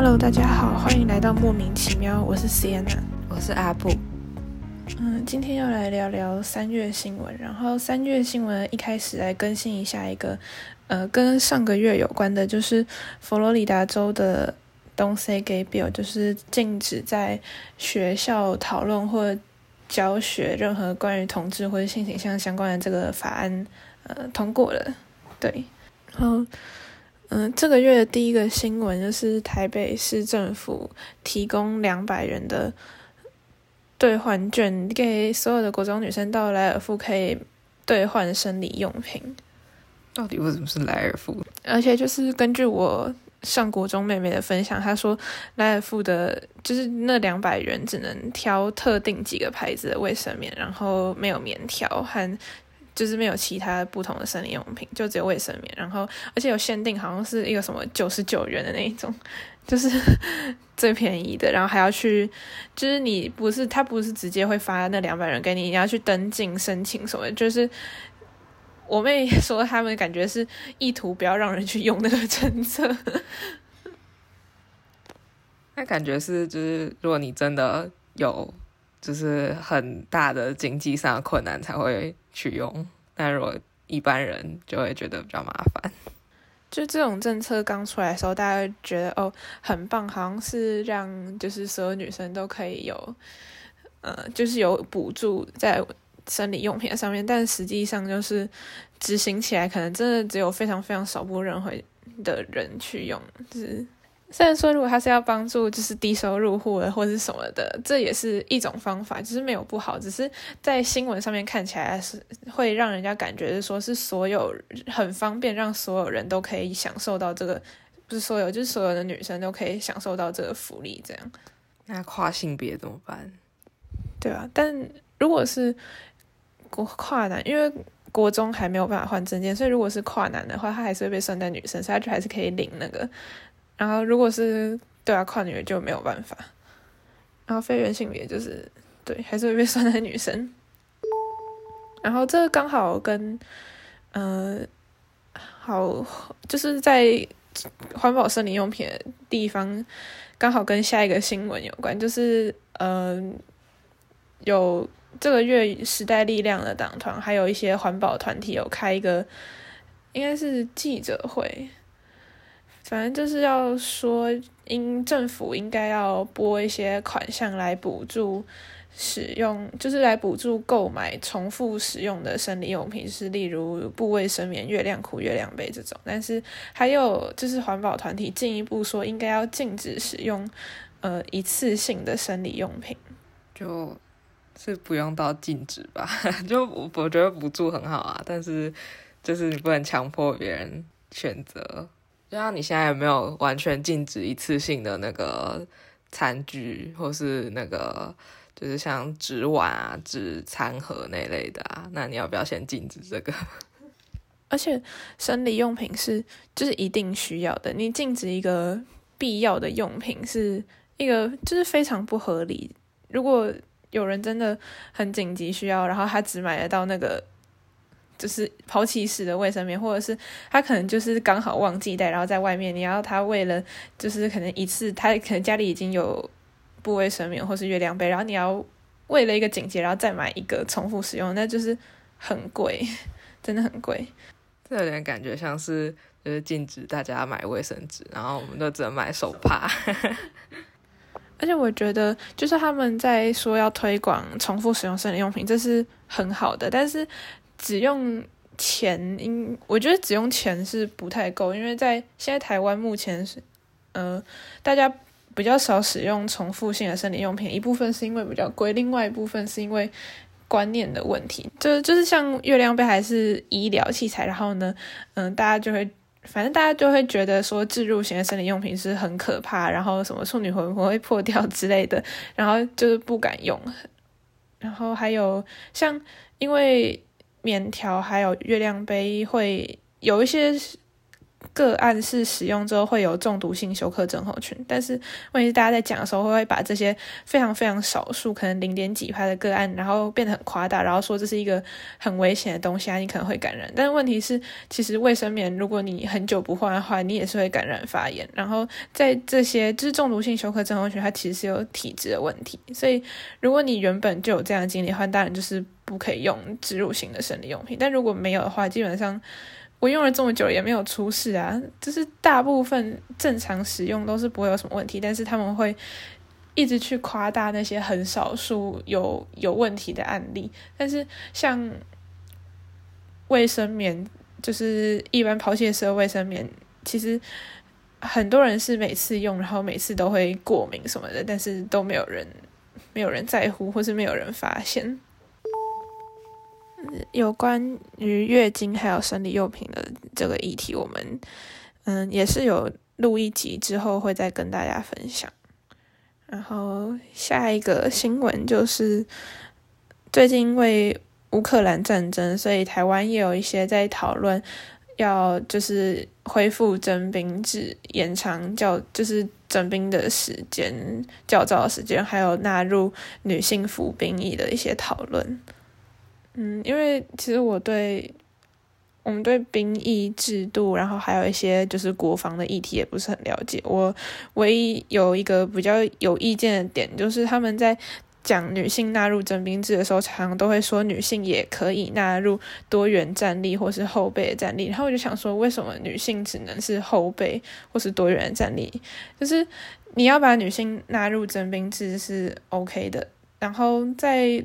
Hello，大家好，欢迎来到莫名其妙，我是 Sienna，我是阿布。嗯，今天要来聊聊三月新闻，然后三月新闻一开始来更新一下一个，呃，跟上个月有关的，就是佛罗里达州的 Don't Say Gay Bill，就是禁止在学校讨论或教学任何关于同志或者性倾向相关的这个法案，呃，通过了。对，然后。嗯，这个月的第一个新闻就是台北市政府提供两百元的兑换券给所有的国中女生到莱尔富可以兑换生理用品。到底为什么是莱尔富？而且就是根据我上国中妹妹的分享，她说莱尔富的就是那两百元只能挑特定几个牌子的卫生棉，然后没有棉条和。就是没有其他不同的生理用品，就只有卫生棉，然后而且有限定，好像是一个什么九十九元的那一种，就是 最便宜的，然后还要去，就是你不是他不是直接会发那两百元给你，你要去登记申请什么，就是我妹 说他们感觉是意图不要让人去用那个政策，那感觉是就是如果你真的有。就是很大的经济上的困难才会去用，但如果一般人就会觉得比较麻烦。就这种政策刚出来的时候，大家觉得哦很棒，好像是让就是所有女生都可以有，呃，就是有补助在生理用品上面，但实际上就是执行起来可能真的只有非常非常少部分会的人去用，是。虽然说，如果他是要帮助就是低收入户的或者什么的，这也是一种方法，就是没有不好，只是在新闻上面看起来是会让人家感觉是说是所有很方便，让所有人都可以享受到这个，不是所有，就是所有的女生都可以享受到这个福利，这样。那跨性别怎么办？对啊，但如果是国跨男，因为国中还没有办法换证件，所以如果是跨男的话，他还是会被算在女生，所以他就还是可以领那个。然后，如果是对啊，跨女就没有办法。然后，非原性别就是对，还是会被算在女生。然后，这刚好跟呃，好就是在环保生理用品的地方，刚好跟下一个新闻有关，就是嗯，有这个月时代力量的党团，还有一些环保团体有开一个，应该是记者会。反正就是要说，应政府应该要拨一些款项来补助使用，就是来补助购买重复使用的生理用品，是例如布卫生棉、月亮裤、月亮杯这种。但是还有就是环保团体进一步说，应该要禁止使用呃一次性的生理用品，就是不用到禁止吧？就我我觉得补助很好啊，但是就是你不能强迫别人选择。就像你现在有没有完全禁止一次性的那个餐具，或是那个就是像纸碗啊、纸餐盒那类的啊？那你要不要先禁止这个？而且生理用品是就是一定需要的，你禁止一个必要的用品是一个就是非常不合理。如果有人真的很紧急需要，然后他只买得到那个。就是抛弃式的卫生棉，或者是他可能就是刚好忘记带，然后在外面，你要他为了就是可能一次，他可能家里已经有布卫生棉或是月亮杯，然后你要为了一个紧急，然后再买一个重复使用，那就是很贵，真的很贵。这有点感觉像是就是禁止大家买卫生纸，然后我们都只能买手帕。而且我觉得，就是他们在说要推广重复使用生理用品，这是很好的，但是。只用钱，因我觉得只用钱是不太够，因为在现在台湾目前是，呃，大家比较少使用重复性的生理用品，一部分是因为比较贵，另外一部分是因为观念的问题，就就是像月亮杯还是医疗器材，然后呢，嗯，大家就会，反正大家就会觉得说置入型的生理用品是很可怕，然后什么处女魂会破掉之类的，然后就是不敢用，然后还有像因为。棉条还有月亮杯会有一些个案是使用之后会有中毒性休克症候群，但是问题是大家在讲的时候会会把这些非常非常少数，可能零点几拍的个案，然后变得很夸大，然后说这是一个很危险的东西啊，你可能会感染。但是问题是，其实卫生棉如果你很久不换的话，你也是会感染发炎。然后在这些就是中毒性休克症候群，它其实是有体质的问题，所以如果你原本就有这样的经历的话，当然就是不可以用植入型的生理用品。但如果没有的话，基本上。我用了这么久也没有出事啊，就是大部分正常使用都是不会有什么问题，但是他们会一直去夸大那些很少数有有问题的案例。但是像卫生棉，就是一般抛弃式的卫生棉，其实很多人是每次用，然后每次都会过敏什么的，但是都没有人没有人在乎，或是没有人发现。有关于月经还有生理用品的这个议题，我们嗯也是有录一集之后会再跟大家分享。然后下一个新闻就是最近因为乌克兰战争，所以台湾也有一些在讨论要就是恢复征兵制，延长叫就是征兵的时间、教招的时间，还有纳入女性服兵役的一些讨论。嗯，因为其实我对我们对兵役制度，然后还有一些就是国防的议题也不是很了解。我唯一有一个比较有意见的点，就是他们在讲女性纳入征兵制的时候，常常都会说女性也可以纳入多元战力或是后备战力。然后我就想说，为什么女性只能是后备或是多元战力？就是你要把女性纳入征兵制是 OK 的，然后在。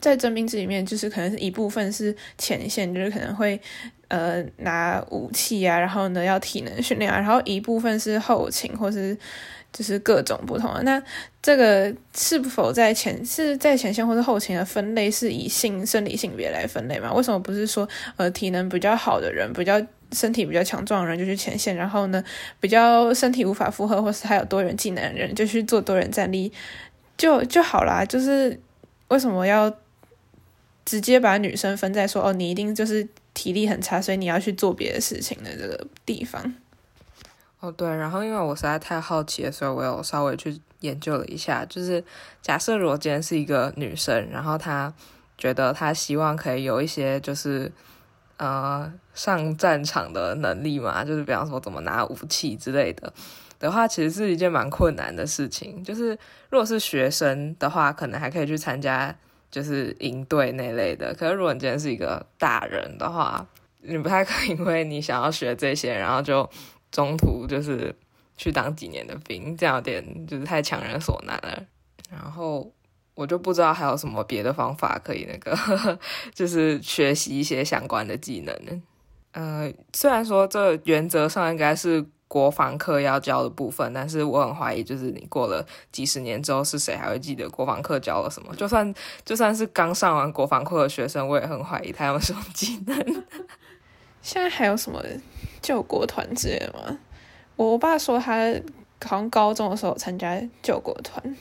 在征兵制里面，就是可能是一部分是前线，就是可能会呃拿武器啊，然后呢要体能训练啊，然后一部分是后勤或是就是各种不同的。那这个是否在前是在前线或是后勤的分类是以性生理性别来分类吗？为什么不是说呃体能比较好的人，比较身体比较强壮的人就去前线，然后呢比较身体无法负荷或是还有多元技能的人就去做多元战力就就好啦？就是为什么要？直接把女生分在说哦，你一定就是体力很差，所以你要去做别的事情的这个地方。哦，对，然后因为我实在太好奇了，所以我有稍微去研究了一下。就是假设如果今天是一个女生，然后她觉得她希望可以有一些就是呃上战场的能力嘛，就是比方说怎么拿武器之类的的话，其实是一件蛮困难的事情。就是如果是学生的话，可能还可以去参加。就是营队那类的，可是如果你今天是一个大人的话，你不太可以因为你想要学这些，然后就中途就是去当几年的兵，这样有点就是太强人所难了。然后我就不知道还有什么别的方法可以那个，就是学习一些相关的技能。呃，虽然说这原则上应该是。国防课要教的部分，但是我很怀疑，就是你过了几十年之后，是谁还会记得国防课教了什么？就算就算是刚上完国防课的学生，我也很怀疑他有什么技能。现在还有什么救国团之类的吗？我爸说他好像高中的时候参加救国团。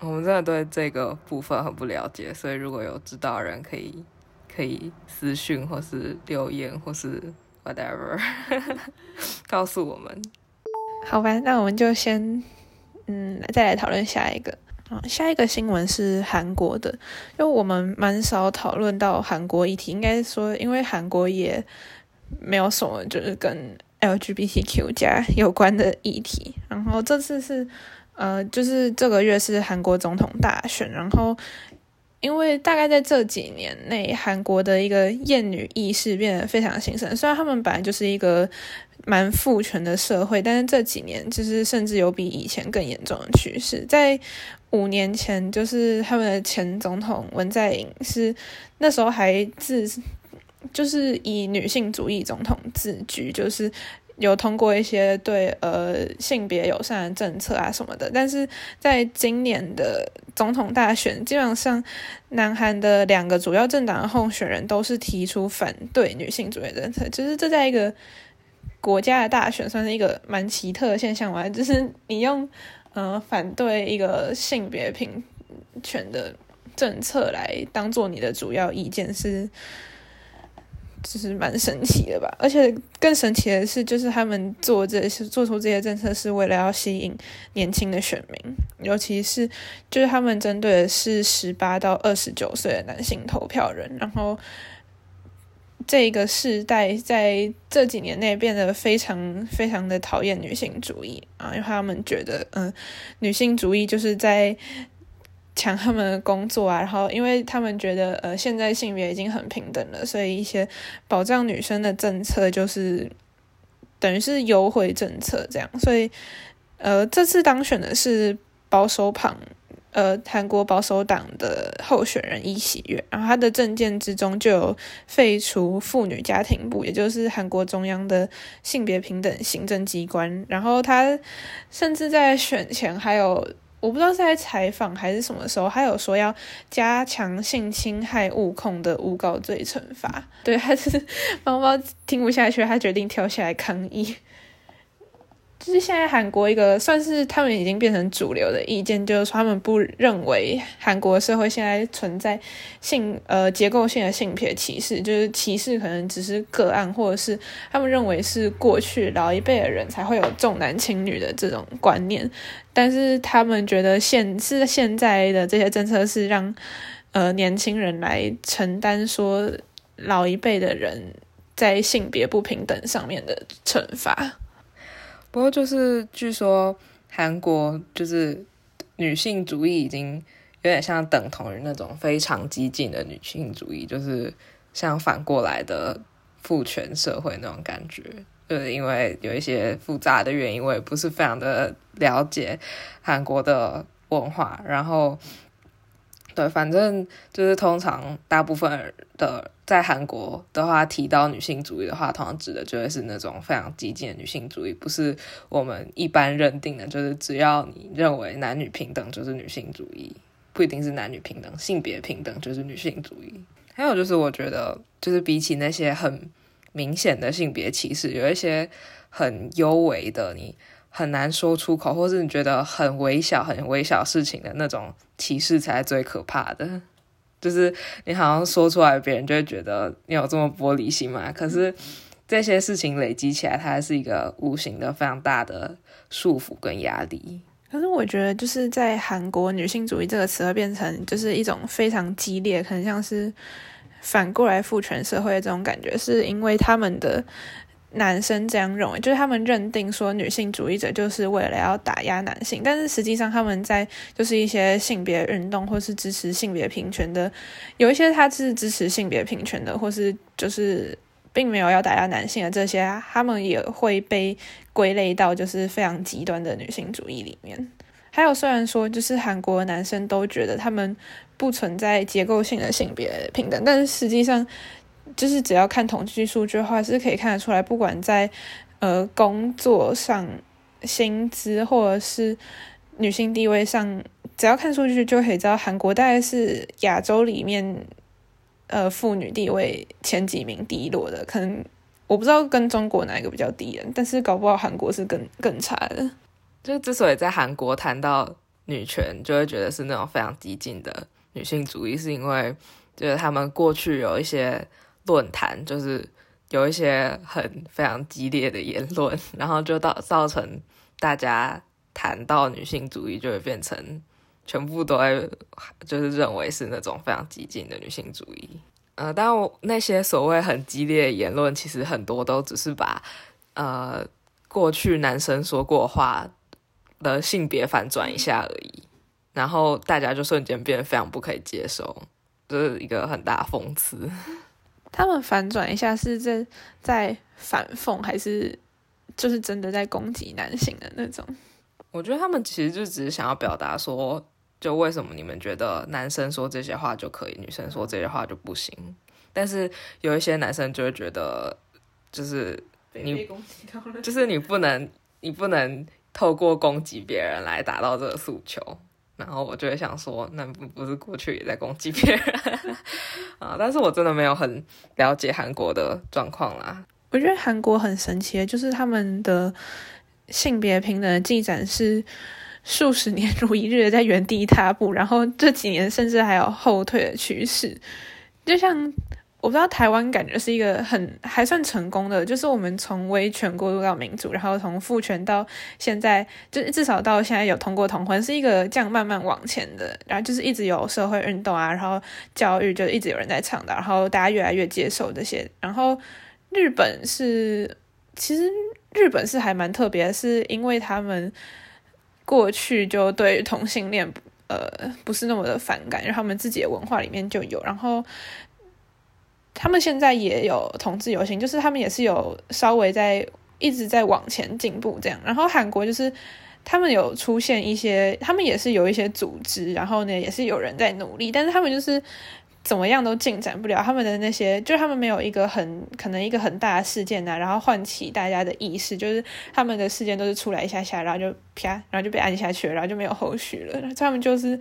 我们真的对这个部分很不了解，所以如果有知道的人，可以可以私讯或是留言或是。Whatever，告诉我们，好吧，那我们就先，嗯，再来讨论下一个。啊，下一个新闻是韩国的，因为我们蛮少讨论到韩国议题，应该说，因为韩国也没有什么就是跟 LGBTQ 加有关的议题。然后这次是，呃，就是这个月是韩国总统大选，然后。因为大概在这几年内，韩国的一个厌女意识变得非常兴盛。虽然他们本来就是一个蛮父权的社会，但是这几年就是甚至有比以前更严重的趋势。在五年前，就是他们的前总统文在寅是那时候还自就是以女性主义总统自居，就是。有通过一些对呃性别友善的政策啊什么的，但是在今年的总统大选，基本上南韩的两个主要政党的候选人都是提出反对女性主义政策，就是这在一个国家的大选算是一个蛮奇特的现象吧，就是你用呃反对一个性别平权的政策来当做你的主要意见是。就是蛮神奇的吧。而且更神奇的是，就是他们做这些做出这些政策是为了要吸引年轻的选民，尤其是就是他们针对的是十八到二十九岁的男性投票人，然后。这个世代在这几年内变得非常非常的讨厌女性主义啊，因为他们觉得，嗯，女性主义就是在抢他们的工作啊，然后因为他们觉得，呃，现在性别已经很平等了，所以一些保障女生的政策就是等于是优惠政策这样，所以，呃，这次当选的是保守党。呃，韩国保守党的候选人尹喜悦，然后他的政见之中就有废除妇女家庭部，也就是韩国中央的性别平等行政机关。然后他甚至在选前还有，我不知道是在采访还是什么时候，他有说要加强性侵害物控的诬告罪惩罚。对，还是 猫猫听不下去，他决定跳下来抗议。就是现在韩国一个算是他们已经变成主流的意见，就是说他们不认为韩国社会现在存在性呃结构性的性别歧视，就是歧视可能只是个案，或者是他们认为是过去老一辈的人才会有重男轻女的这种观念，但是他们觉得现是现在的这些政策是让呃年轻人来承担说老一辈的人在性别不平等上面的惩罚。不过，就是据说韩国就是女性主义已经有点像等同于那种非常激进的女性主义，就是像反过来的父权社会那种感觉。就是因为有一些复杂的原因，我也不是非常的了解韩国的文化，然后。对，反正就是通常大部分的在韩国的话，提到女性主义的话，通常指的就会是那种非常激进的女性主义，不是我们一般认定的，就是只要你认为男女平等就是女性主义，不一定是男女平等，性别平等就是女性主义。还有就是，我觉得就是比起那些很明显的性别歧视，有一些很幽微的你。很难说出口，或是你觉得很微小、很微小事情的那种歧视，才是最可怕的。就是你好像说出来，别人就会觉得你有这么玻璃心嘛？可是这些事情累积起来，它是一个无形的、非常大的束缚跟压力。可是我觉得，就是在韩国，女性主义这个词会变成就是一种非常激烈，可能像是反过来父权社会这种感觉，是因为他们的。男生这样认为，就是他们认定说女性主义者就是为了要打压男性，但是实际上他们在就是一些性别运动或是支持性别平权的，有一些他是支持性别平权的，或是就是并没有要打压男性的这些，他们也会被归类到就是非常极端的女性主义里面。还有虽然说就是韩国男生都觉得他们不存在结构性的性别平等，但是实际上。就是只要看统计数据的话，是可以看得出来，不管在呃工作上、薪资或者是女性地位上，只要看数据就可以知道，韩国大概是亚洲里面呃妇女地位前几名低落的。可能我不知道跟中国哪一个比较低人，但是搞不好韩国是更更差的。就之所以在韩国谈到女权，就会觉得是那种非常激进的女性主义，是因为就是他们过去有一些。论坛就是有一些很非常激烈的言论，然后就到造成大家谈到女性主义就会变成全部都会就是认为是那种非常激进的女性主义。呃，但我那些所谓很激烈的言论，其实很多都只是把呃过去男生说过话的性别反转一下而已，然后大家就瞬间变得非常不可以接受，这是一个很大讽刺。他们反转一下是在在反讽，还是就是真的在攻击男性的那种？我觉得他们其实就只是想要表达说，就为什么你们觉得男生说这些话就可以，女生说这些话就不行？但是有一些男生就会觉得，就是你就是你不能，你不能透过攻击别人来达到这个诉求。然后我就会想说，那不不是过去也在攻击别人 啊？但是我真的没有很了解韩国的状况啦。我觉得韩国很神奇，就是他们的性别平等的进展是数十年如一日的在原地踏步，然后这几年甚至还有后退的趋势。就像我不知道台湾感觉是一个很还算成功的，就是我们从威权过渡到民主，然后从父权到现在，就至少到现在有通过同婚，是一个这样慢慢往前的。然后就是一直有社会运动啊，然后教育就一直有人在倡导，然后大家越来越接受这些。然后日本是，其实日本是还蛮特别，是因为他们过去就对同性恋呃不是那么的反感，因为他们自己的文化里面就有，然后。他们现在也有同志游行，就是他们也是有稍微在一直在往前进步这样。然后韩国就是他们有出现一些，他们也是有一些组织，然后呢也是有人在努力，但是他们就是怎么样都进展不了。他们的那些，就他们没有一个很可能一个很大的事件呐，然后唤起大家的意识，就是他们的事件都是出来一下下，然后就啪，然后就被按下去了，然后就没有后续了。他们就是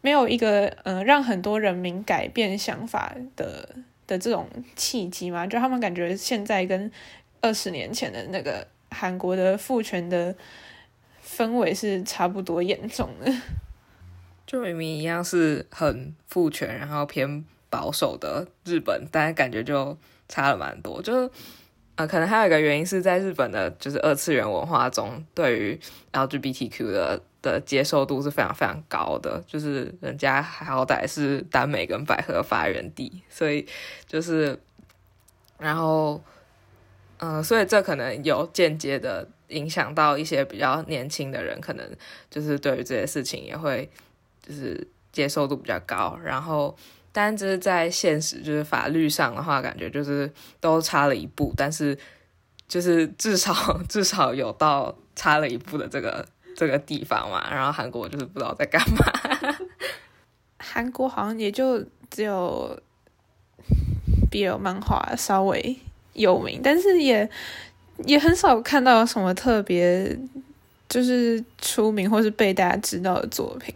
没有一个嗯让很多人民改变想法的。的这种契机嘛，就他们感觉现在跟二十年前的那个韩国的父权的氛围是差不多严重的，就明明一样是很父权，然后偏保守的日本，但感觉就差了蛮多，就。呃，可能还有一个原因是在日本的，就是二次元文化中，对于 LGBTQ 的的接受度是非常非常高的，就是人家好歹是耽美跟百合发源地，所以就是，然后，嗯，所以这可能有间接的影响到一些比较年轻的人，可能就是对于这些事情也会就是接受度比较高，然后。但这是在现实，就是法律上的话，感觉就是都差了一步，但是就是至少 至少有到差了一步的这个这个地方嘛。然后韩国我就是不知道在干嘛，韩国好像也就只有 BL 漫画稍微有名，但是也也很少看到什么特别就是出名或是被大家知道的作品。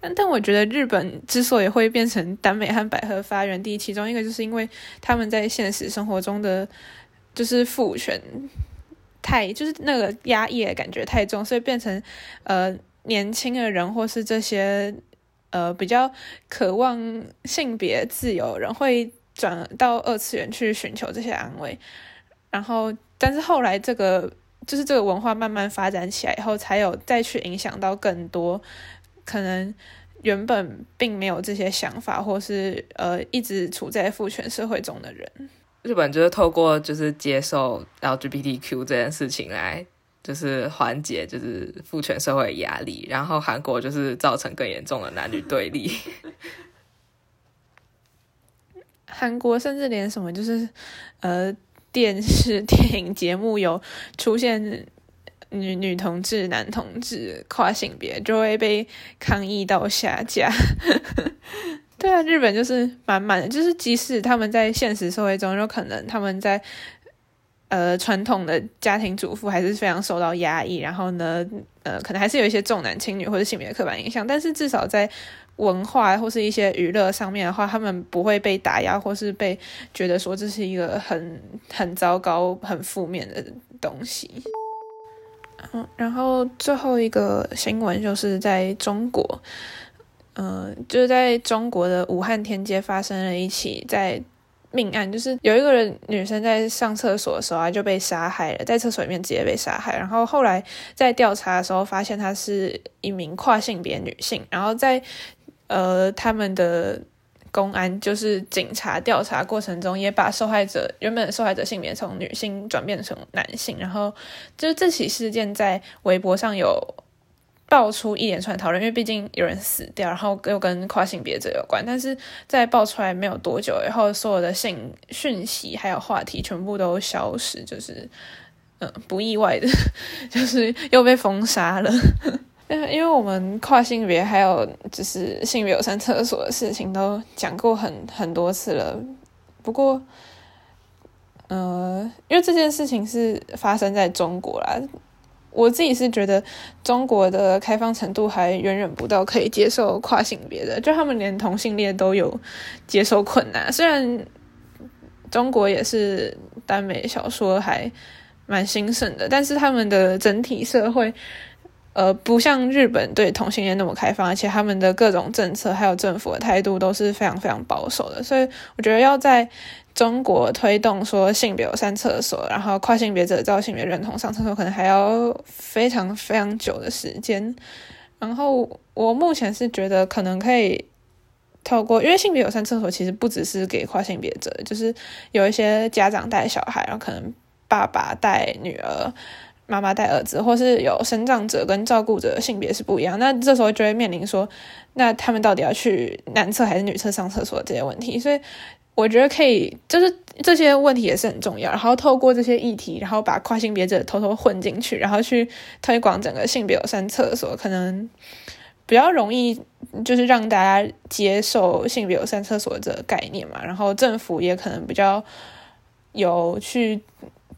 但但我觉得日本之所以会变成耽美和百合发源地，其中一个就是因为他们在现实生活中的就是父权太就是那个压抑的感觉太重，所以变成呃年轻的人或是这些呃比较渴望性别自由人会转到二次元去寻求这些安慰，然后但是后来这个就是这个文化慢慢发展起来以后，才有再去影响到更多。可能原本并没有这些想法，或是呃一直处在父权社会中的人，日本就是透过就是接受 LGBTQ 这件事情来，就是缓解就是父权社会的压力，然后韩国就是造成更严重的男女对立。韩国甚至连什么就是呃电视电影节目有出现。女女同志、男同志、跨性别就会被抗议到下架。对啊，日本就是满满的，就是即使他们在现实社会中，有可能他们在呃传统的家庭主妇还是非常受到压抑，然后呢，呃，可能还是有一些重男轻女或者性别刻板印象，但是至少在文化或是一些娱乐上面的话，他们不会被打压，或是被觉得说这是一个很很糟糕、很负面的东西。嗯，然后最后一个新闻就是在中国，嗯，就是在中国的武汉天街发生了一起在命案，就是有一个人女生在上厕所的时候啊就被杀害了，在厕所里面直接被杀害，然后后来在调查的时候发现她是一名跨性别女性，然后在呃他们的。公安就是警察调查过程中，也把受害者原本受害者性别从女性转变成男性，然后就是这起事件在微博上有爆出一连串讨论，因为毕竟有人死掉，然后又跟跨性别者有关，但是在爆出来没有多久以后，所有的性讯息还有话题全部都消失，就是嗯不意外的，就是又被封杀了。因为我们跨性别还有就是性别友善厕所的事情都讲过很很多次了，不过，呃，因为这件事情是发生在中国啦，我自己是觉得中国的开放程度还远远不到可以接受跨性别的，就他们连同性恋都有接受困难。虽然中国也是耽美小说还蛮兴盛的，但是他们的整体社会。呃，不像日本对同性恋那么开放，而且他们的各种政策还有政府的态度都是非常非常保守的，所以我觉得要在中国推动说性别有上厕所，然后跨性别者照性别认同上厕所，可能还要非常非常久的时间。然后我目前是觉得可能可以透过，因为性别有上厕所其实不只是给跨性别者，就是有一些家长带小孩，然后可能爸爸带女儿。妈妈带儿子，或是有生长者跟照顾者的性别是不一样，那这时候就会面临说，那他们到底要去男厕还是女厕上厕所这些问题。所以我觉得可以，就是这些问题也是很重要。然后透过这些议题，然后把跨性别者偷偷混进去，然后去推广整个性别友善厕所，可能比较容易，就是让大家接受性别友善厕所这个概念嘛。然后政府也可能比较有去。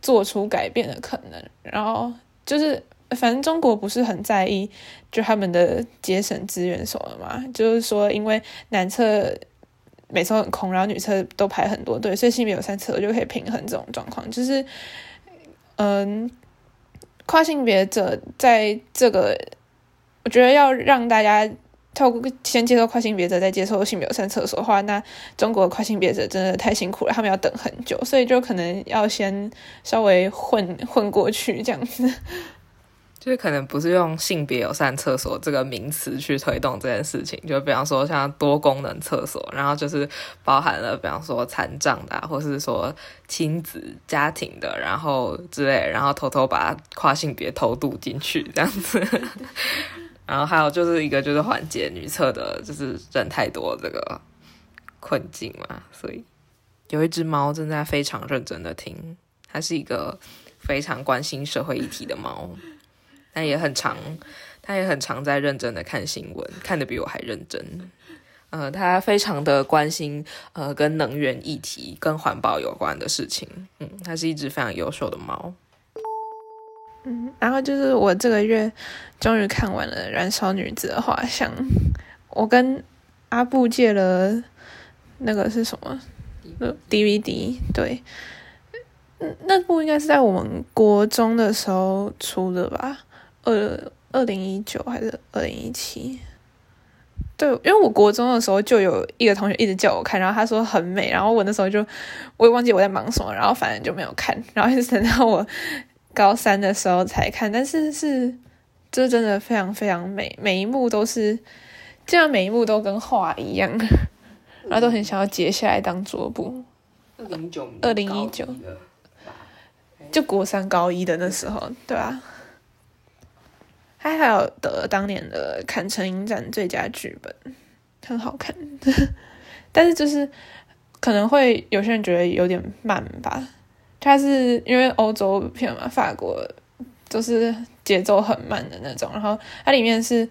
做出改变的可能，然后就是反正中国不是很在意就他们的节省资源什么嘛，就是说因为男厕每次很空，然后女厕都排很多队，所以性别有三厕就可以平衡这种状况。就是嗯，跨性别者在这个，我觉得要让大家。透过先接受跨性别者，再接受性别友善厕所的话，那中国跨性别者真的太辛苦了，他们要等很久，所以就可能要先稍微混混过去这样子。就是可能不是用性别友善厕所这个名词去推动这件事情，就比方说像多功能厕所，然后就是包含了比方说残障的，或是说亲子家庭的，然后之类，然后偷偷把跨性别偷渡进去这样子。然后还有就是一个就是缓解女厕的，就是人太多这个困境嘛，所以有一只猫正在非常认真的听，它是一个非常关心社会议题的猫，它也很常，他也很常在认真的看新闻，看的比我还认真。呃，他非常的关心呃跟能源议题、跟环保有关的事情。嗯，它是一只非常优秀的猫。嗯，然后就是我这个月终于看完了《燃烧女子的画像》，我跟阿布借了那个是什么？DVD，对，嗯，那部应该是在我们国中的时候出的吧？二二零一九还是二零一七？对，因为我国中的时候就有一个同学一直叫我看，然后他说很美，然后我那时候就我也忘记我在忙什么，然后反正就没有看，然后一直等到我。高三的时候才看，但是是这真的非常非常美，每一幕都是，这样每一幕都跟画一样，然后都很想要截下来当桌布。二零九，二零一九，就国三高一的那时候，对啊，他还有得当年的坎城影展最佳剧本，很好看，但是就是可能会有些人觉得有点慢吧。它是因为欧洲片嘛，法国就是节奏很慢的那种，然后它里面是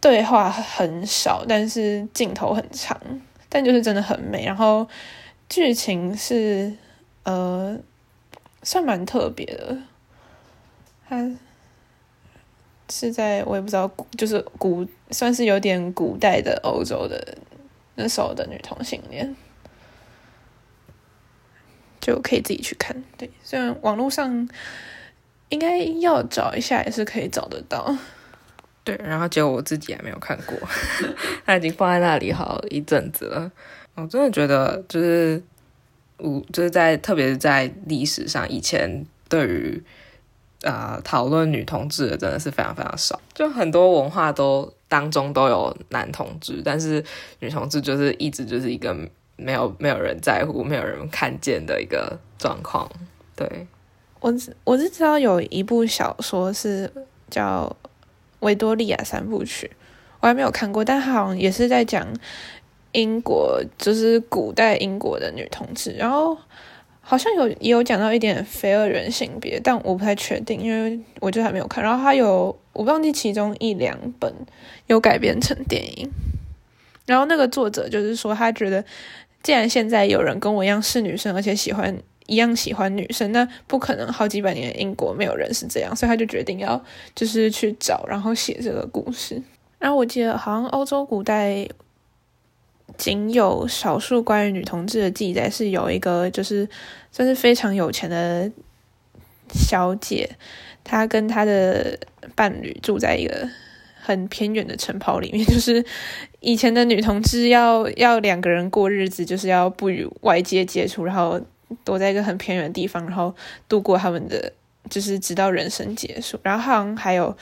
对话很少，但是镜头很长，但就是真的很美。然后剧情是呃算蛮特别的，它是在我也不知道，就是古算是有点古代的欧洲的那时候的女同性恋。就可以自己去看，对，虽然网络上应该要找一下也是可以找得到，对，然后结果我自己还没有看过，它已经放在那里好一阵子了。我真的觉得，就是我就是在特别是在历史上，以前对于啊讨论女同志的真的是非常非常少，就很多文化都当中都有男同志，但是女同志就是一直就是一个。没有没有人在乎，没有人看见的一个状况。对我我是知道有一部小说是叫《维多利亚三部曲》，我还没有看过，但好像也是在讲英国，就是古代英国的女同志。然后好像有也有讲到一点非二元性别，但我不太确定，因为我就还没有看。然后他有我忘记其中一两本有改编成电影，然后那个作者就是说他觉得。既然现在有人跟我一样是女生，而且喜欢一样喜欢女生，那不可能好几百年英国没有人是这样，所以他就决定要就是去找，然后写这个故事。然后我记得好像欧洲古代仅有少数关于女同志的记载，是有一个就是算是非常有钱的小姐，她跟她的伴侣住在一个很偏远的城堡里面，就是以前的女同志要要两个人过日子，就是要不与外界接触，然后躲在一个很偏远的地方，然后度过他们的，就是直到人生结束。然后好像还有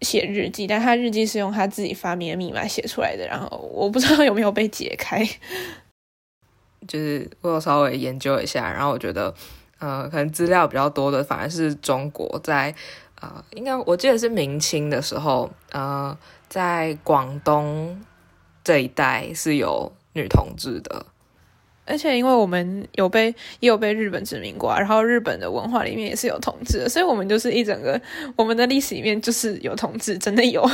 写日记，但他日记是用他自己发明的密码写出来的，然后我不知道有没有被解开。就是我有稍微研究一下，然后我觉得，呃，可能资料比较多的反而是中国在，呃，应该我记得是明清的时候，呃，在广东这一带是有女同志的，而且因为我们有被也有被日本殖民过，然后日本的文化里面也是有同志，所以我们就是一整个我们的历史里面就是有同志，真的有。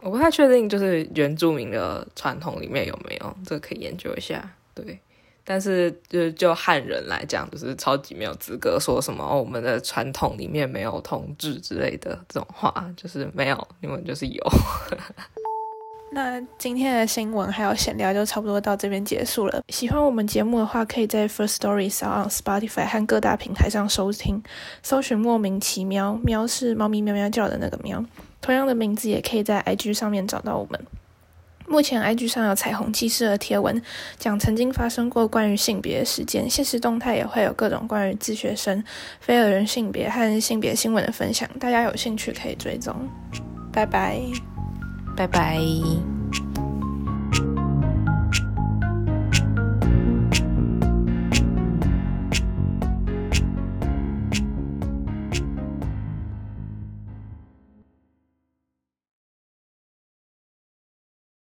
我不太确定，就是原住民的传统里面有没有，这个可以研究一下。对，但是就就汉人来讲，就是超级没有资格说什么，我们的传统里面没有同志之类的这种话，就是没有，你们就是有。那今天的新闻还有闲聊就差不多到这边结束了。喜欢我们节目的话，可以在 First Story、上 Spotify 和各大平台上收听，搜寻“莫名其妙”，喵是猫咪喵喵叫的那个喵。同样的名字也可以在 IG 上面找到我们。目前 IG 上有彩虹骑士的贴文，讲曾经发生过关于性别的事件，现实动态也会有各种关于自学生、非二人性别和性别新闻的分享，大家有兴趣可以追踪。拜拜，拜拜。